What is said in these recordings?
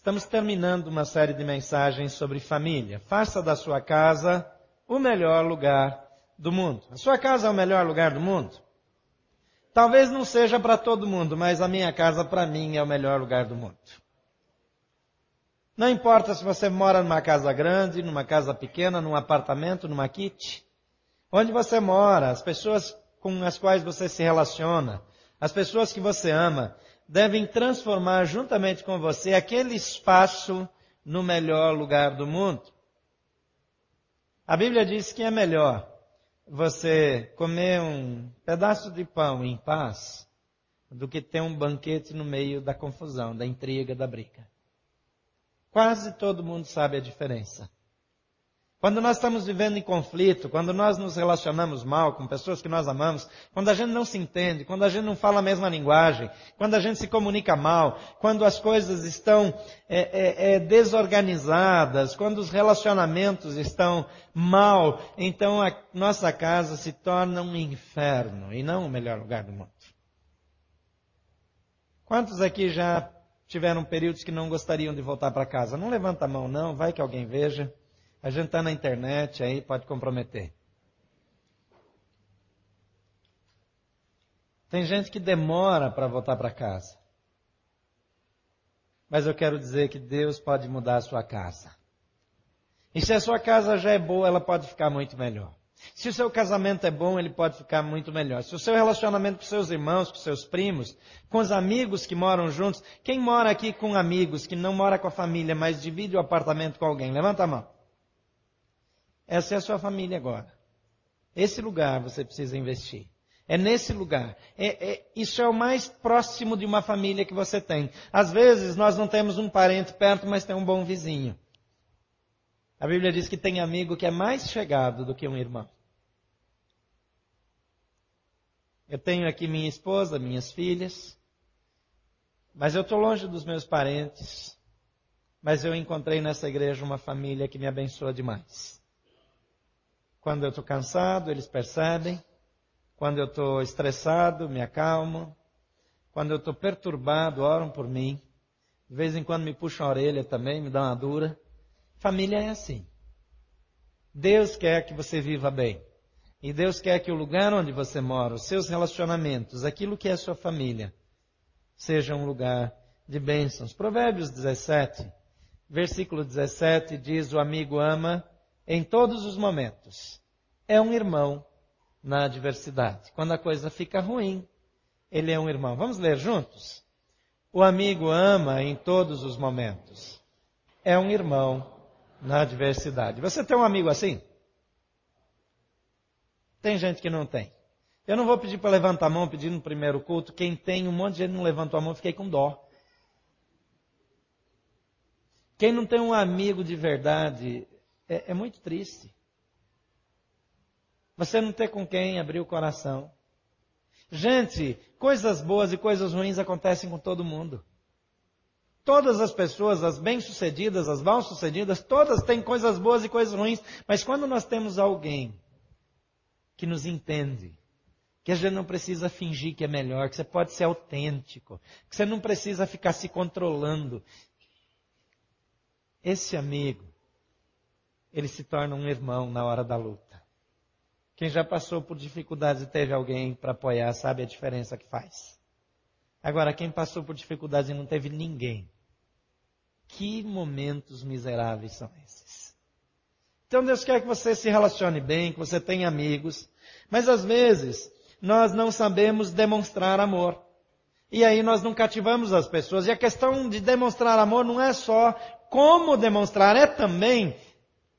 Estamos terminando uma série de mensagens sobre família. Faça da sua casa o melhor lugar do mundo. A sua casa é o melhor lugar do mundo? Talvez não seja para todo mundo, mas a minha casa para mim é o melhor lugar do mundo. Não importa se você mora numa casa grande, numa casa pequena, num apartamento, numa kit. Onde você mora, as pessoas com as quais você se relaciona, as pessoas que você ama, devem transformar juntamente com você aquele espaço no melhor lugar do mundo. A Bíblia diz que é melhor você comer um pedaço de pão em paz do que ter um banquete no meio da confusão, da intriga, da briga. Quase todo mundo sabe a diferença. Quando nós estamos vivendo em conflito, quando nós nos relacionamos mal com pessoas que nós amamos, quando a gente não se entende, quando a gente não fala a mesma linguagem, quando a gente se comunica mal, quando as coisas estão é, é, é, desorganizadas, quando os relacionamentos estão mal, então a nossa casa se torna um inferno e não o melhor lugar do mundo. Quantos aqui já tiveram períodos que não gostariam de voltar para casa? Não levanta a mão não, vai que alguém veja. A gente está na internet aí, pode comprometer. Tem gente que demora para voltar para casa. Mas eu quero dizer que Deus pode mudar a sua casa. E se a sua casa já é boa, ela pode ficar muito melhor. Se o seu casamento é bom, ele pode ficar muito melhor. Se o seu relacionamento com seus irmãos, com seus primos, com os amigos que moram juntos, quem mora aqui com amigos, que não mora com a família, mas divide o apartamento com alguém, levanta a mão. Essa é a sua família agora. Esse lugar você precisa investir. É nesse lugar. É, é, isso é o mais próximo de uma família que você tem. Às vezes nós não temos um parente perto, mas tem um bom vizinho. A Bíblia diz que tem amigo que é mais chegado do que um irmão. Eu tenho aqui minha esposa, minhas filhas, mas eu estou longe dos meus parentes. Mas eu encontrei nessa igreja uma família que me abençoa demais. Quando eu estou cansado, eles percebem. Quando eu estou estressado, me acalmam. Quando eu estou perturbado, oram por mim. De vez em quando me puxam a orelha também, me dão uma dura. Família é assim. Deus quer que você viva bem. E Deus quer que o lugar onde você mora, os seus relacionamentos, aquilo que é a sua família, seja um lugar de bênçãos. Provérbios 17, versículo 17 diz: O amigo ama em todos os momentos. É um irmão na adversidade. Quando a coisa fica ruim, ele é um irmão. Vamos ler juntos? O amigo ama em todos os momentos. É um irmão na adversidade. Você tem um amigo assim? Tem gente que não tem. Eu não vou pedir para levantar a mão, pedir no primeiro culto. Quem tem, um monte de gente não levantou a mão, fiquei com dó. Quem não tem um amigo de verdade, é, é muito triste. Você não ter com quem abrir o coração. Gente, coisas boas e coisas ruins acontecem com todo mundo. Todas as pessoas, as bem-sucedidas, as mal-sucedidas, todas têm coisas boas e coisas ruins. Mas quando nós temos alguém que nos entende, que a gente não precisa fingir que é melhor, que você pode ser autêntico, que você não precisa ficar se controlando. Esse amigo ele se torna um irmão na hora da luta. Quem já passou por dificuldades e teve alguém para apoiar sabe a diferença que faz. Agora, quem passou por dificuldades e não teve ninguém, que momentos miseráveis são esses? Então Deus quer que você se relacione bem, que você tenha amigos, mas às vezes nós não sabemos demonstrar amor. E aí nós não cativamos as pessoas. E a questão de demonstrar amor não é só como demonstrar, é também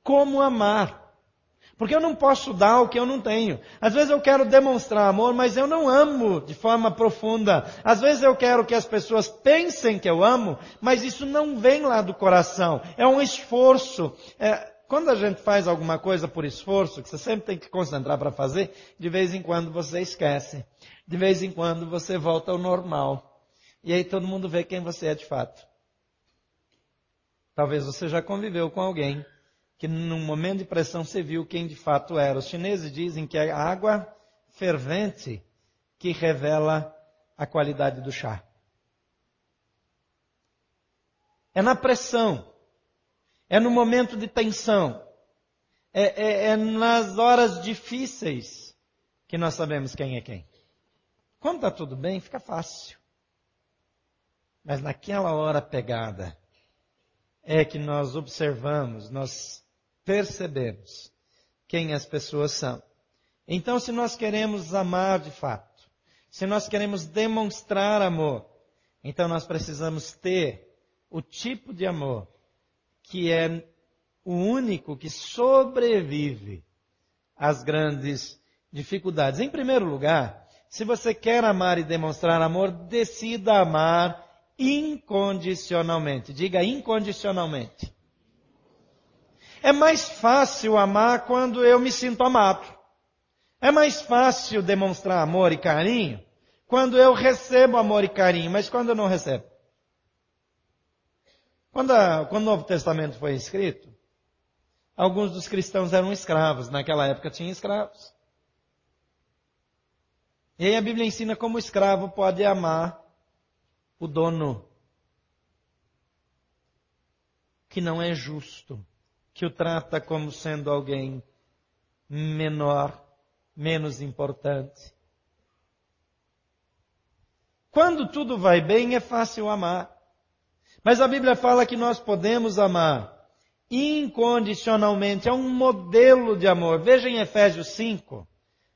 como amar. Porque eu não posso dar o que eu não tenho. Às vezes eu quero demonstrar amor, mas eu não amo de forma profunda. Às vezes eu quero que as pessoas pensem que eu amo, mas isso não vem lá do coração. É um esforço. É, quando a gente faz alguma coisa por esforço, que você sempre tem que concentrar para fazer, de vez em quando você esquece. De vez em quando você volta ao normal. E aí todo mundo vê quem você é de fato. Talvez você já conviveu com alguém que num momento de pressão você viu quem de fato era. Os chineses dizem que é a água fervente que revela a qualidade do chá. É na pressão. É no momento de tensão. É, é, é nas horas difíceis que nós sabemos quem é quem. Quando está tudo bem, fica fácil. Mas naquela hora pegada, é que nós observamos, nós percebemos quem as pessoas são. Então, se nós queremos amar de fato, se nós queremos demonstrar amor, então nós precisamos ter o tipo de amor que é o único que sobrevive às grandes dificuldades. Em primeiro lugar, se você quer amar e demonstrar amor, decida amar incondicionalmente. Diga incondicionalmente. É mais fácil amar quando eu me sinto amado. É mais fácil demonstrar amor e carinho quando eu recebo amor e carinho, mas quando eu não recebo. Quando, a, quando o Novo Testamento foi escrito, alguns dos cristãos eram escravos. Naquela época tinha escravos. E aí a Bíblia ensina como o escravo pode amar o dono, que não é justo, que o trata como sendo alguém menor, menos importante. Quando tudo vai bem, é fácil amar. Mas a Bíblia fala que nós podemos amar incondicionalmente. É um modelo de amor. Veja em Efésios 5,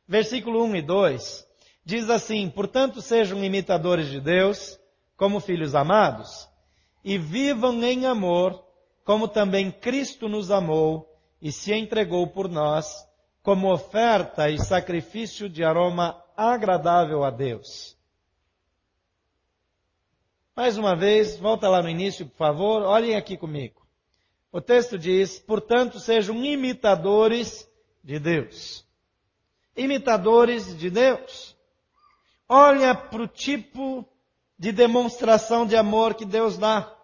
versículo 1 e 2. Diz assim: Portanto, sejam imitadores de Deus como filhos amados, e vivam em amor, como também Cristo nos amou e se entregou por nós, como oferta e sacrifício de aroma agradável a Deus. Mais uma vez, volta lá no início, por favor, olhem aqui comigo. O texto diz, portanto, sejam imitadores de Deus. Imitadores de Deus. Olha para o tipo de demonstração de amor que Deus dá.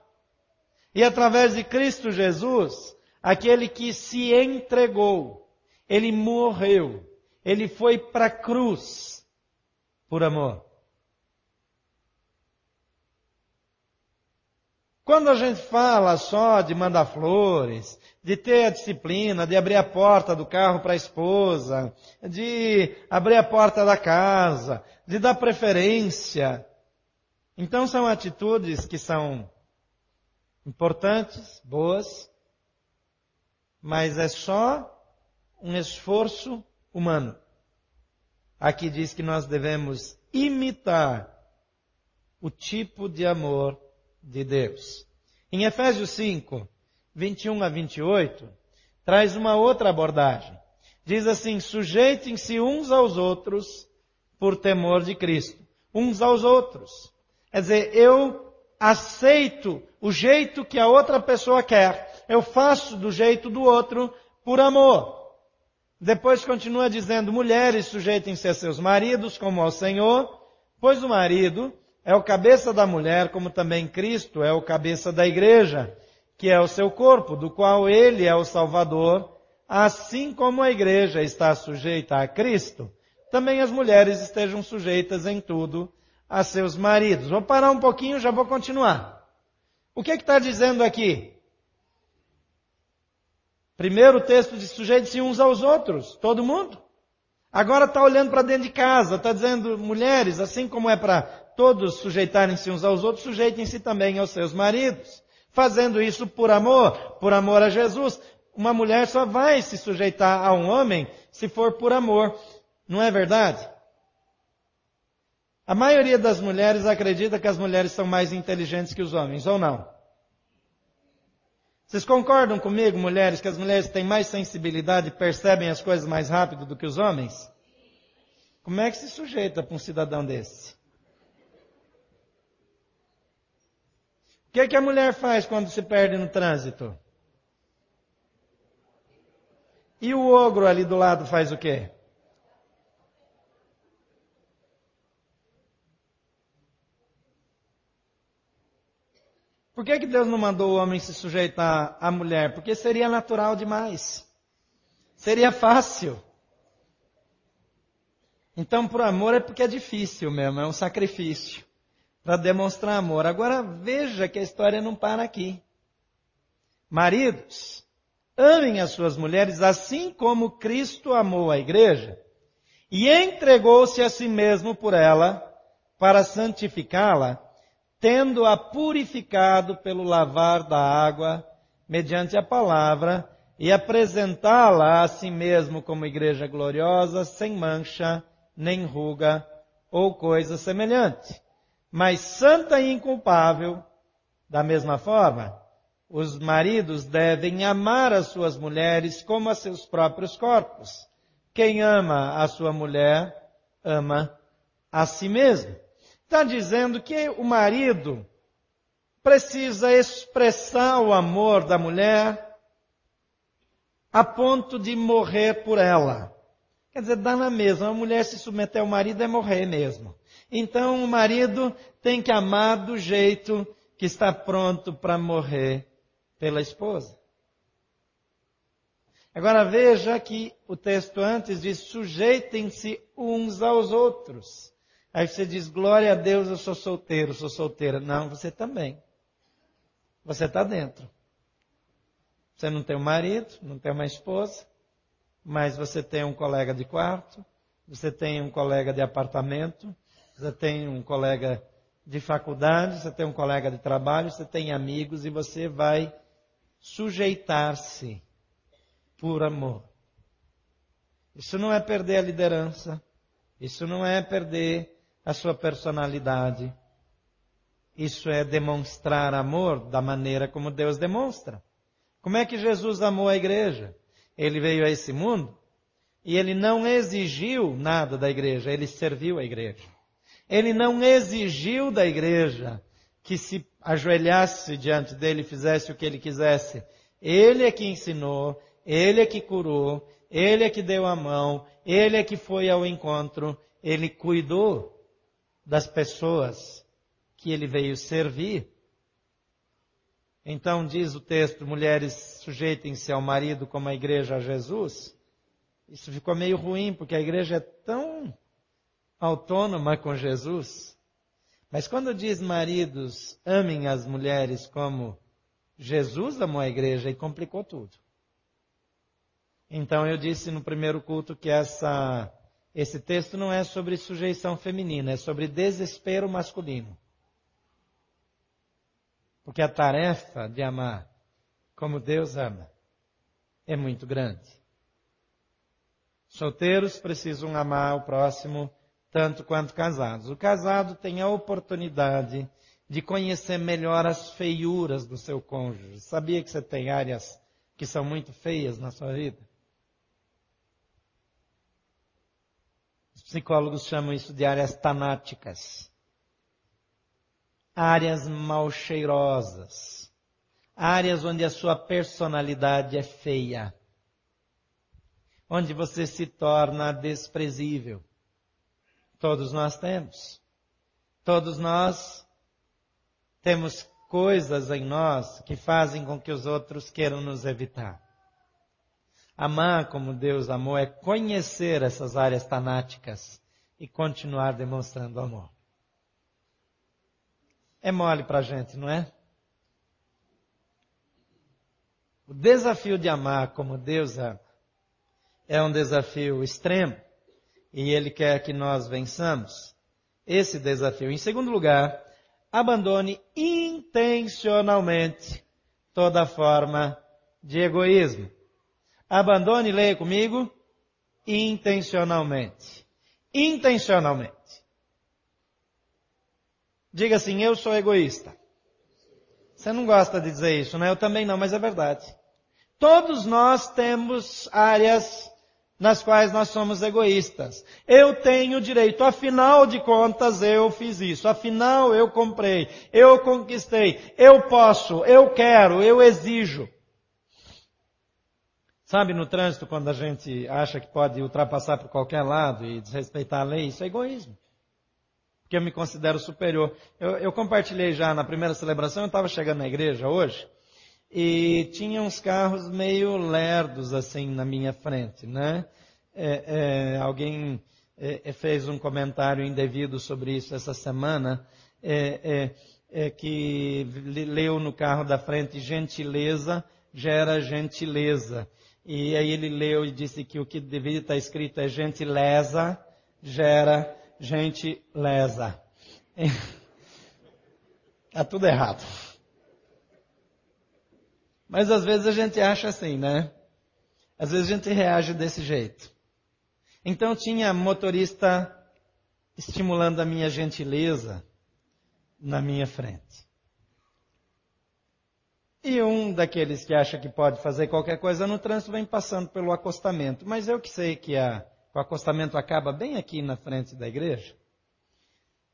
E através de Cristo Jesus, aquele que se entregou, ele morreu, ele foi para a cruz por amor. Quando a gente fala só de mandar flores, de ter a disciplina, de abrir a porta do carro para a esposa, de abrir a porta da casa, de dar preferência, então são atitudes que são importantes, boas, mas é só um esforço humano. Aqui diz que nós devemos imitar o tipo de amor de Deus. Em Efésios 5, 21 a 28, traz uma outra abordagem. Diz assim: sujeitem-se uns aos outros por temor de Cristo. Uns aos outros. Quer dizer, eu aceito o jeito que a outra pessoa quer. Eu faço do jeito do outro por amor. Depois continua dizendo, mulheres sujeitem-se a seus maridos como ao Senhor, pois o marido é o cabeça da mulher, como também Cristo é o cabeça da igreja, que é o seu corpo, do qual ele é o Salvador, assim como a igreja está sujeita a Cristo, também as mulheres estejam sujeitas em tudo a seus maridos. Vou parar um pouquinho, já vou continuar. O que é que está dizendo aqui? Primeiro o texto de sujeitos-se uns aos outros, todo mundo. Agora está olhando para dentro de casa, está dizendo, mulheres, assim como é para todos sujeitarem-se uns aos outros, sujeitem-se também aos seus maridos. Fazendo isso por amor, por amor a Jesus. Uma mulher só vai se sujeitar a um homem se for por amor. Não é verdade? A maioria das mulheres acredita que as mulheres são mais inteligentes que os homens, ou não? Vocês concordam comigo, mulheres, que as mulheres têm mais sensibilidade e percebem as coisas mais rápido do que os homens? Como é que se sujeita para um cidadão desse? O que, é que a mulher faz quando se perde no trânsito? E o ogro ali do lado faz o quê? Por que, que Deus não mandou o homem se sujeitar à mulher? Porque seria natural demais. Seria fácil. Então, por amor é porque é difícil mesmo, é um sacrifício. para demonstrar amor. Agora veja que a história não para aqui. Maridos, amem as suas mulheres assim como Cristo amou a igreja e entregou-se a si mesmo por ela para santificá-la, tendo-a purificado pelo lavar da água mediante a palavra e apresentá-la a si mesmo como igreja gloriosa, sem mancha, nem ruga ou coisa semelhante, mas santa e inculpável. Da mesma forma, os maridos devem amar as suas mulheres como a seus próprios corpos. Quem ama a sua mulher, ama a si mesmo. Está dizendo que o marido precisa expressar o amor da mulher a ponto de morrer por ela. Quer dizer, dá na mesma. A mulher se submeter ao marido é morrer mesmo. Então o marido tem que amar do jeito que está pronto para morrer pela esposa. Agora veja que o texto antes diz: sujeitem-se uns aos outros. Aí você diz: glória a Deus, eu sou solteiro, sou solteira. Não, você também. Você está dentro. Você não tem um marido, não tem uma esposa, mas você tem um colega de quarto, você tem um colega de apartamento, você tem um colega de faculdade, você tem um colega de trabalho, você tem amigos e você vai sujeitar-se por amor. Isso não é perder a liderança. Isso não é perder a sua personalidade. Isso é demonstrar amor da maneira como Deus demonstra. Como é que Jesus amou a igreja? Ele veio a esse mundo e ele não exigiu nada da igreja, ele serviu a igreja. Ele não exigiu da igreja que se ajoelhasse diante dele e fizesse o que ele quisesse. Ele é que ensinou, ele é que curou, ele é que deu a mão, ele é que foi ao encontro, ele cuidou das pessoas que ele veio servir. Então diz o texto, mulheres sujeitem-se ao marido como a igreja a Jesus. Isso ficou meio ruim, porque a igreja é tão autônoma com Jesus. Mas quando diz maridos, amem as mulheres como Jesus amou a igreja e complicou tudo. Então eu disse no primeiro culto que essa, esse texto não é sobre sujeição feminina, é sobre desespero masculino. Porque a tarefa de amar como Deus ama é muito grande. Solteiros precisam amar o próximo tanto quanto casados. O casado tem a oportunidade de conhecer melhor as feiuras do seu cônjuge. Sabia que você tem áreas que são muito feias na sua vida? Psicólogos chamam isso de áreas tanáticas. Áreas mal cheirosas. Áreas onde a sua personalidade é feia. Onde você se torna desprezível Todos nós temos. Todos nós temos coisas em nós que fazem com que os outros queiram nos evitar. Amar como Deus amou é conhecer essas áreas tanáticas e continuar demonstrando amor. É mole para a gente, não é? O desafio de amar como Deus ama é um desafio extremo e Ele quer que nós vençamos esse desafio. Em segundo lugar, abandone intencionalmente toda forma de egoísmo. Abandone, leia comigo, intencionalmente. Intencionalmente. Diga assim, eu sou egoísta. Você não gosta de dizer isso, né? Eu também não, mas é verdade. Todos nós temos áreas nas quais nós somos egoístas. Eu tenho direito, afinal de contas eu fiz isso, afinal eu comprei, eu conquistei, eu posso, eu quero, eu exijo. Sabe no trânsito quando a gente acha que pode ultrapassar por qualquer lado e desrespeitar a lei? Isso é egoísmo. Porque eu me considero superior. Eu, eu compartilhei já na primeira celebração, eu estava chegando na igreja hoje, e tinha uns carros meio lerdos assim na minha frente, né? É, é, alguém é, é, fez um comentário indevido sobre isso essa semana. é, é, que leu no carro da frente gentileza gera gentileza. E aí ele leu e disse que o que deveria estar escrito é gentileza gera gentileza. Está tudo errado. Mas às vezes a gente acha assim, né? Às vezes a gente reage desse jeito. Então tinha motorista estimulando a minha gentileza na minha frente. E um daqueles que acha que pode fazer qualquer coisa no trânsito vem passando pelo acostamento. Mas eu que sei que a, o acostamento acaba bem aqui na frente da igreja.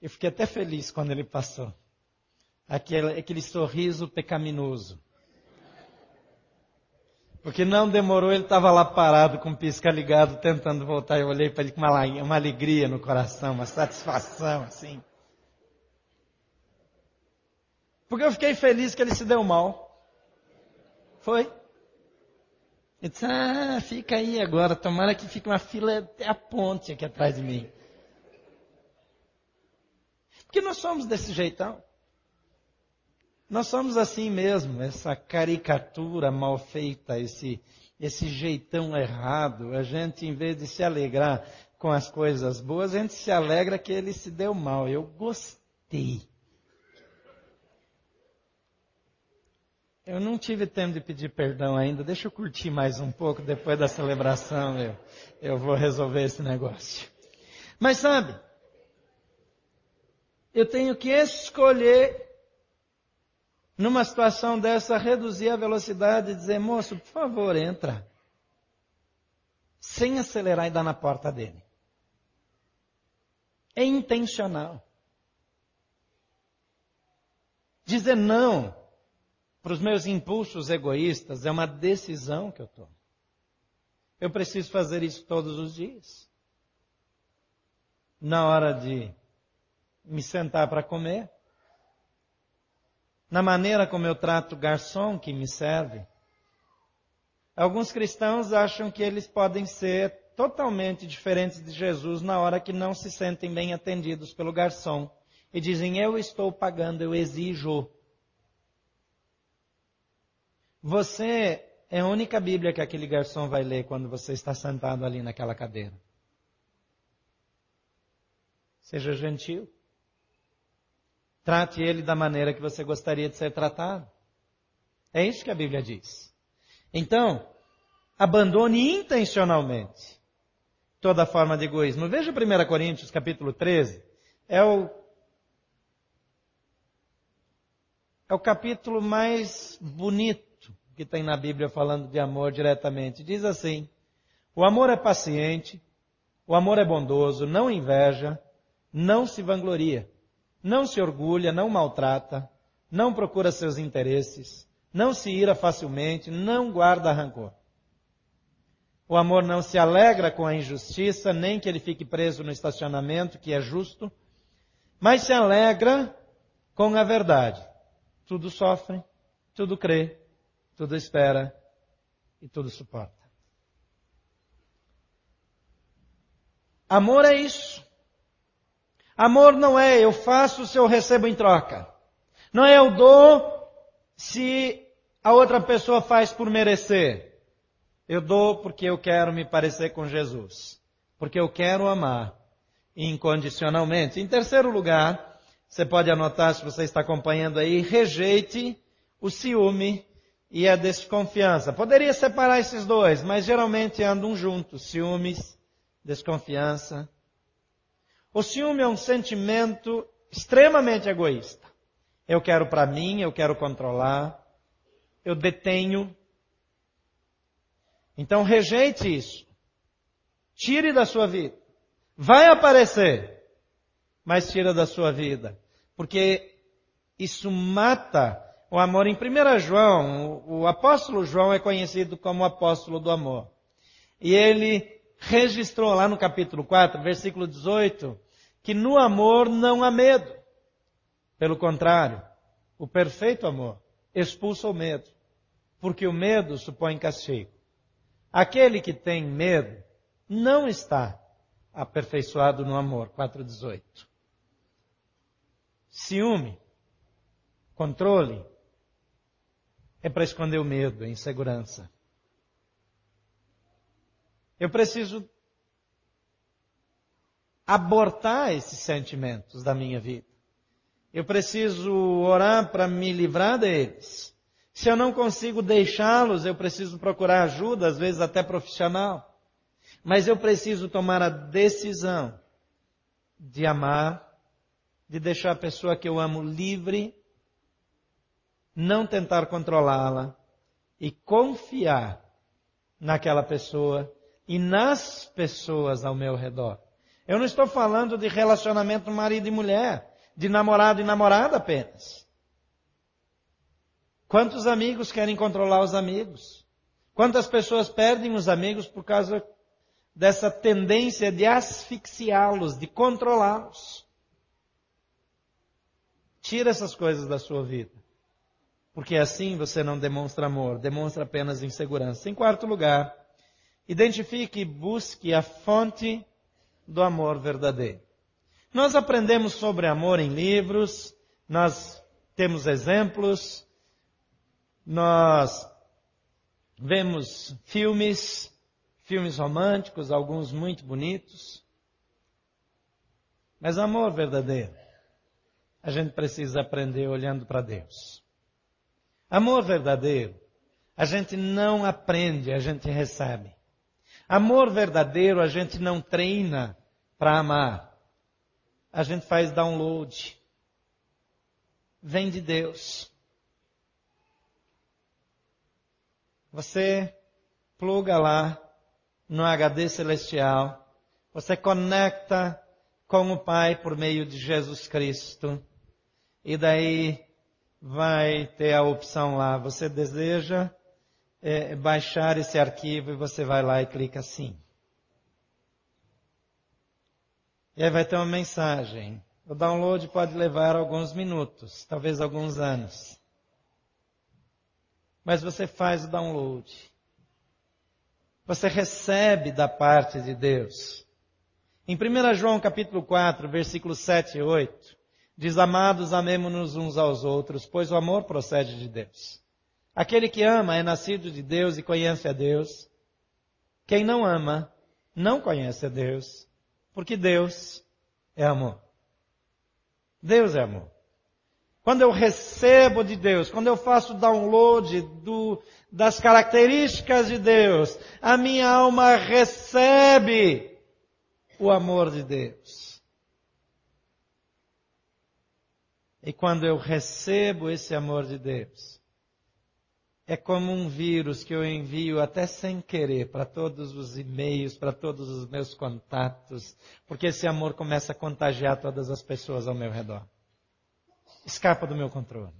Eu fiquei até feliz quando ele passou. Aquele, aquele sorriso pecaminoso. Porque não demorou, ele estava lá parado com o pisca ligado, tentando voltar. Eu olhei para ele com uma, uma alegria no coração, uma satisfação, assim. Porque eu fiquei feliz que ele se deu mal. Foi. Ele disse, ah, fica aí agora, tomara que fique uma fila até a ponte aqui atrás de mim. Porque nós somos desse jeitão. Nós somos assim mesmo, essa caricatura mal feita, esse, esse jeitão errado. A gente, em vez de se alegrar com as coisas boas, a gente se alegra que ele se deu mal. Eu gostei. Eu não tive tempo de pedir perdão ainda. Deixa eu curtir mais um pouco depois da celebração. Eu, eu vou resolver esse negócio. Mas sabe, eu tenho que escolher numa situação dessa reduzir a velocidade e dizer, moço, por favor, entra. Sem acelerar e dar na porta dele. É intencional. Dizer não para os meus impulsos egoístas é uma decisão que eu tomo. Eu preciso fazer isso todos os dias. Na hora de me sentar para comer, na maneira como eu trato o garçom que me serve. Alguns cristãos acham que eles podem ser totalmente diferentes de Jesus na hora que não se sentem bem atendidos pelo garçom e dizem: Eu estou pagando, eu exijo. Você é a única Bíblia que aquele garçom vai ler quando você está sentado ali naquela cadeira. Seja gentil. Trate ele da maneira que você gostaria de ser tratado. É isso que a Bíblia diz. Então, abandone intencionalmente toda forma de egoísmo. Veja 1 Coríntios capítulo 13. É o, é o capítulo mais bonito que tem na Bíblia falando de amor diretamente. Diz assim: O amor é paciente, o amor é bondoso, não inveja, não se vangloria, não se orgulha, não maltrata, não procura seus interesses, não se ira facilmente, não guarda rancor. O amor não se alegra com a injustiça, nem que ele fique preso no estacionamento, que é justo, mas se alegra com a verdade. Tudo sofre, tudo crê, tudo espera e tudo suporta. Amor é isso. Amor não é eu faço se eu recebo em troca. Não é eu dou se a outra pessoa faz por merecer. Eu dou porque eu quero me parecer com Jesus. Porque eu quero amar incondicionalmente. Em terceiro lugar, você pode anotar se você está acompanhando aí, rejeite o ciúme e a desconfiança. Poderia separar esses dois, mas geralmente andam juntos. Ciúmes, desconfiança. O ciúme é um sentimento extremamente egoísta. Eu quero para mim, eu quero controlar, eu detenho. Então rejeite isso. Tire da sua vida. Vai aparecer, mas tira da sua vida. Porque isso mata o amor. Em 1 João, o apóstolo João é conhecido como o apóstolo do amor. E ele registrou lá no capítulo 4, versículo 18, que no amor não há medo. Pelo contrário, o perfeito amor expulsa o medo, porque o medo supõe castigo. Aquele que tem medo não está aperfeiçoado no amor. 4,18. ciúme, controle, é para esconder o medo, a insegurança. Eu preciso abortar esses sentimentos da minha vida. Eu preciso orar para me livrar deles. Se eu não consigo deixá-los, eu preciso procurar ajuda, às vezes até profissional. Mas eu preciso tomar a decisão de amar, de deixar a pessoa que eu amo livre, não tentar controlá-la e confiar naquela pessoa e nas pessoas ao meu redor. Eu não estou falando de relacionamento marido e mulher, de namorado e namorada apenas. Quantos amigos querem controlar os amigos? Quantas pessoas perdem os amigos por causa dessa tendência de asfixiá-los, de controlá-los? Tira essas coisas da sua vida. Porque assim você não demonstra amor, demonstra apenas insegurança. Em quarto lugar, identifique e busque a fonte do amor verdadeiro. Nós aprendemos sobre amor em livros, nós temos exemplos, nós vemos filmes, filmes românticos, alguns muito bonitos. Mas amor verdadeiro, a gente precisa aprender olhando para Deus. Amor verdadeiro, a gente não aprende, a gente recebe. Amor verdadeiro a gente não treina para amar. A gente faz download. Vem de Deus. Você pluga lá no HD celestial. Você conecta com o Pai por meio de Jesus Cristo. E daí vai ter a opção lá. Você deseja é, baixar esse arquivo e você vai lá e clica assim. E aí vai ter uma mensagem. O download pode levar alguns minutos, talvez alguns anos. Mas você faz o download. Você recebe da parte de Deus. Em 1 João capítulo 4, versículos 7 e 8, diz, Amados, amemo-nos uns aos outros, pois o amor procede de Deus. Aquele que ama é nascido de Deus e conhece a Deus. Quem não ama, não conhece a Deus, porque Deus é amor. Deus é amor. Quando eu recebo de Deus, quando eu faço download do, das características de Deus, a minha alma recebe o amor de Deus. E quando eu recebo esse amor de Deus, é como um vírus que eu envio até sem querer para todos os e-mails, para todos os meus contatos, porque esse amor começa a contagiar todas as pessoas ao meu redor. Escapa do meu controle.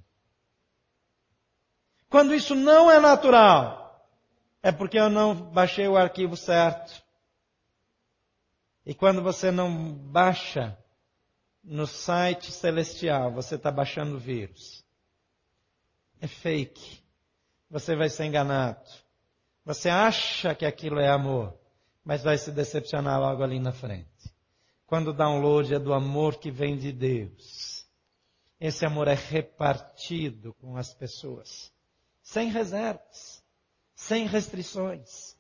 Quando isso não é natural, é porque eu não baixei o arquivo certo. E quando você não baixa no site celestial, você está baixando o vírus. É fake você vai ser enganado. Você acha que aquilo é amor, mas vai se decepcionar logo ali na frente. Quando o download é do amor que vem de Deus. Esse amor é repartido com as pessoas. Sem reservas. Sem restrições.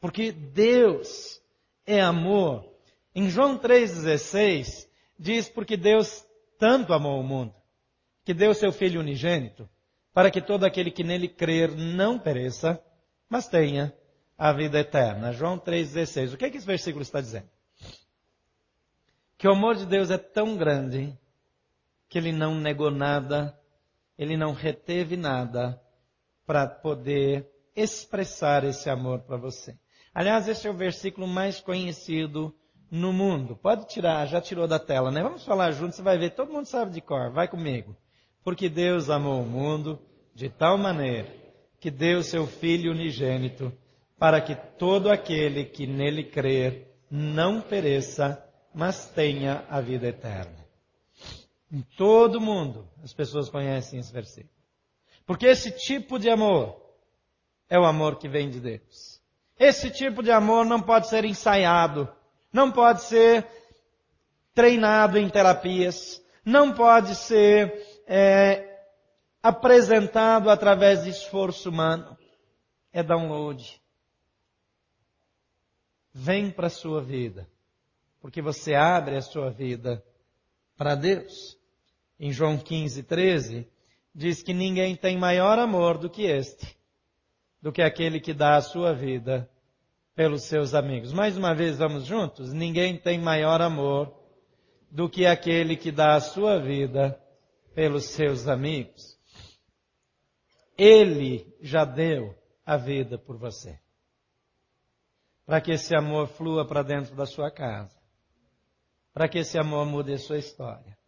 Porque Deus é amor. Em João 3,16 diz porque Deus tanto amou o mundo, que deu seu Filho unigênito, para que todo aquele que nele crer não pereça, mas tenha a vida eterna. João 3,16. O que é que esse versículo está dizendo? Que o amor de Deus é tão grande que ele não negou nada, ele não reteve nada para poder expressar esse amor para você. Aliás, esse é o versículo mais conhecido no mundo. Pode tirar, já tirou da tela, né? Vamos falar juntos, você vai ver, todo mundo sabe de cor, vai comigo. Porque Deus amou o mundo de tal maneira que deu seu Filho unigênito para que todo aquele que nele crer não pereça, mas tenha a vida eterna. Em todo mundo as pessoas conhecem esse versículo. Porque esse tipo de amor é o amor que vem de Deus. Esse tipo de amor não pode ser ensaiado, não pode ser treinado em terapias, não pode ser é, apresentado através de esforço humano. É download. Vem para a sua vida, porque você abre a sua vida para Deus. Em João 15, 13, diz que ninguém tem maior amor do que este, do que aquele que dá a sua vida pelos seus amigos. Mais uma vez, vamos juntos? Ninguém tem maior amor do que aquele que dá a sua vida pelos seus amigos. Ele já deu a vida por você. Para que esse amor flua para dentro da sua casa. Para que esse amor mude a sua história.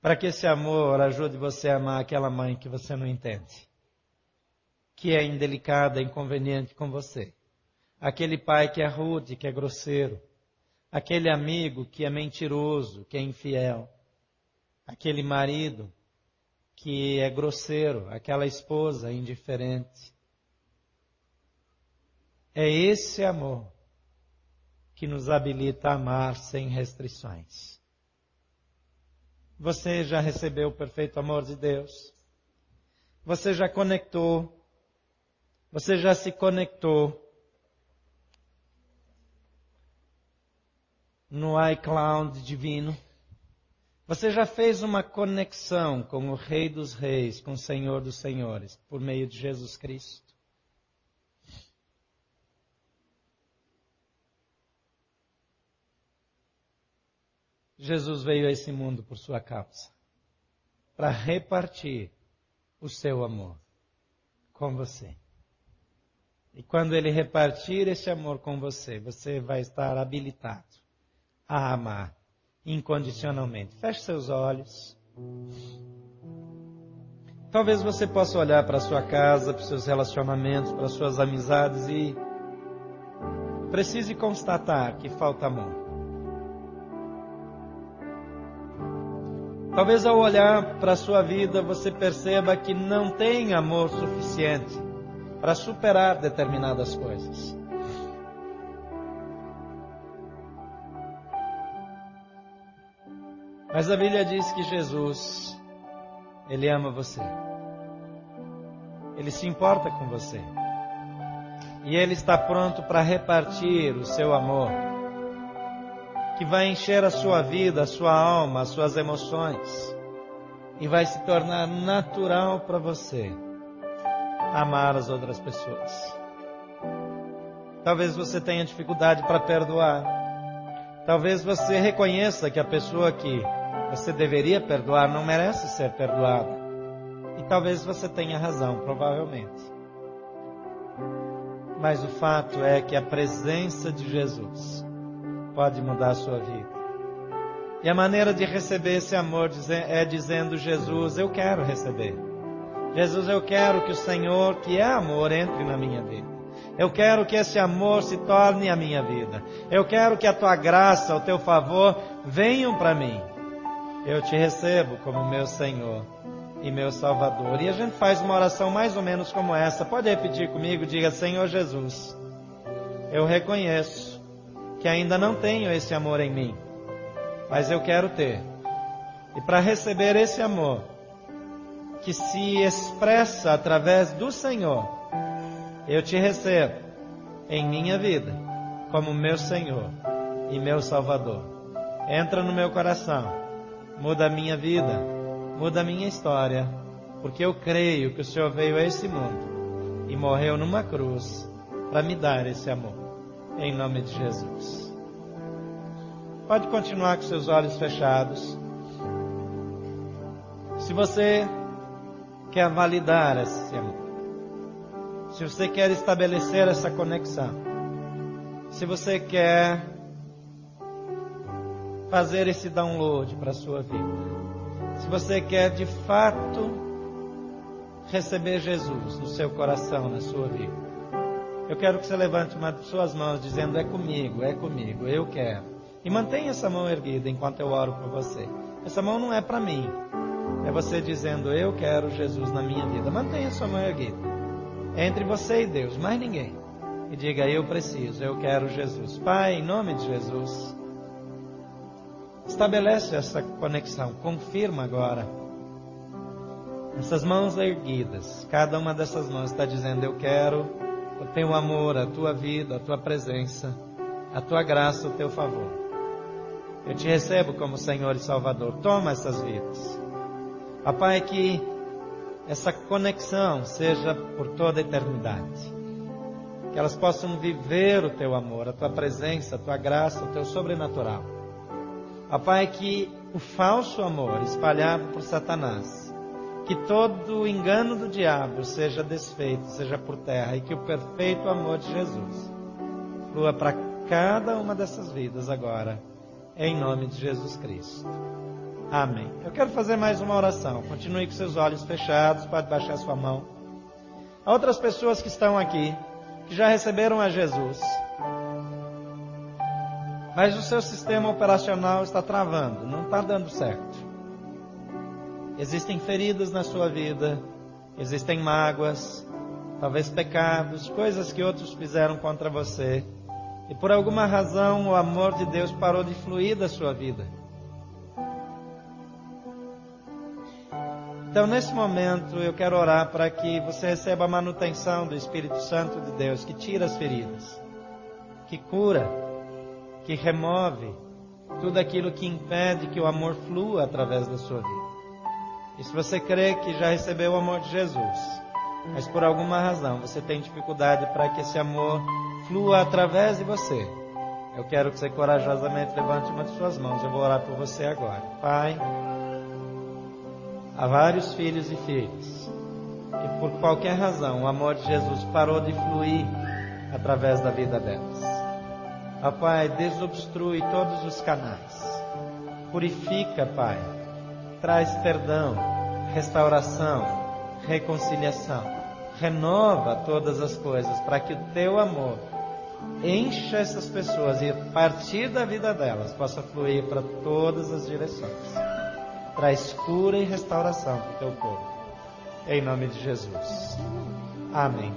Para que esse amor ajude você a amar aquela mãe que você não entende. Que é indelicada, inconveniente com você. Aquele pai que é rude, que é grosseiro aquele amigo que é mentiroso, que é infiel, aquele marido que é grosseiro, aquela esposa indiferente. É esse amor que nos habilita a amar sem restrições. Você já recebeu o perfeito amor de Deus? Você já conectou? Você já se conectou no iCloud divino? Você já fez uma conexão com o Rei dos Reis, com o Senhor dos Senhores, por meio de Jesus Cristo? Jesus veio a esse mundo por sua causa, para repartir o seu amor com você. E quando ele repartir esse amor com você, você vai estar habilitado a amar incondicionalmente. Feche seus olhos. Talvez você possa olhar para sua casa, para seus relacionamentos, para as suas amizades e precise constatar que falta amor. Talvez ao olhar para a sua vida você perceba que não tem amor suficiente para superar determinadas coisas. Mas a Bíblia diz que Jesus, Ele ama você. Ele se importa com você. E Ele está pronto para repartir o seu amor, que vai encher a sua vida, a sua alma, as suas emoções, e vai se tornar natural para você amar as outras pessoas. Talvez você tenha dificuldade para perdoar. Talvez você reconheça que a pessoa que você deveria perdoar, não merece ser perdoada. E talvez você tenha razão, provavelmente. Mas o fato é que a presença de Jesus pode mudar a sua vida. E a maneira de receber esse amor é dizendo: Jesus, eu quero receber. Jesus, eu quero que o Senhor, que é amor, entre na minha vida. Eu quero que esse amor se torne a minha vida. Eu quero que a tua graça, o teu favor venham para mim eu te recebo como meu Senhor e meu Salvador. E a gente faz uma oração mais ou menos como essa. Pode repetir comigo? Diga: Senhor Jesus, eu reconheço que ainda não tenho esse amor em mim, mas eu quero ter. E para receber esse amor, que se expressa através do Senhor, eu te recebo em minha vida como meu Senhor e meu Salvador. Entra no meu coração muda a minha vida, muda a minha história, porque eu creio que o Senhor veio a esse mundo e morreu numa cruz para me dar esse amor. Em nome de Jesus. Pode continuar com seus olhos fechados. Se você quer validar esse amor, se você quer estabelecer essa conexão, se você quer fazer esse download para a sua vida. Se você quer de fato receber Jesus no seu coração, na sua vida, eu quero que você levante uma de suas mãos dizendo: É comigo, é comigo, eu quero. E mantenha essa mão erguida enquanto eu oro por você. Essa mão não é para mim. É você dizendo: Eu quero Jesus na minha vida. Mantenha sua mão erguida. É entre você e Deus, mais ninguém. E diga: Eu preciso, eu quero Jesus. Pai, em nome de Jesus. Estabelece essa conexão, confirma agora. Essas mãos erguidas, cada uma dessas mãos está dizendo: Eu quero o teu amor, a tua vida, a tua presença, a tua graça, o teu favor. Eu te recebo como Senhor e Salvador. Toma essas vidas. Papai, que essa conexão seja por toda a eternidade. Que elas possam viver o teu amor, a tua presença, a tua graça, o teu sobrenatural. Papai, que o falso amor espalhado por Satanás, que todo o engano do diabo seja desfeito, seja por terra, e que o perfeito amor de Jesus flua para cada uma dessas vidas agora, em nome de Jesus Cristo. Amém. Eu quero fazer mais uma oração. Continue com seus olhos fechados, pode baixar sua mão. Há outras pessoas que estão aqui, que já receberam a Jesus, mas o seu sistema operacional está travando, não está dando certo. Existem feridas na sua vida, existem mágoas, talvez pecados, coisas que outros fizeram contra você, e por alguma razão o amor de Deus parou de fluir da sua vida. Então, nesse momento, eu quero orar para que você receba a manutenção do Espírito Santo de Deus, que tira as feridas, que cura, que remove tudo aquilo que impede que o amor flua através da sua vida. E se você crê que já recebeu o amor de Jesus, mas por alguma razão você tem dificuldade para que esse amor flua através de você, eu quero que você corajosamente levante uma de suas mãos. Eu vou orar por você agora. Pai a vários filhos e filhas que por qualquer razão o amor de Jesus parou de fluir através da vida delas. Ó Pai, desobstrui todos os canais. Purifica, Pai. Traz perdão, restauração, reconciliação. Renova todas as coisas para que o teu amor encha essas pessoas e a partir da vida delas possa fluir para todas as direções traz cura e restauração para o teu povo. Em nome de Jesus. Amém.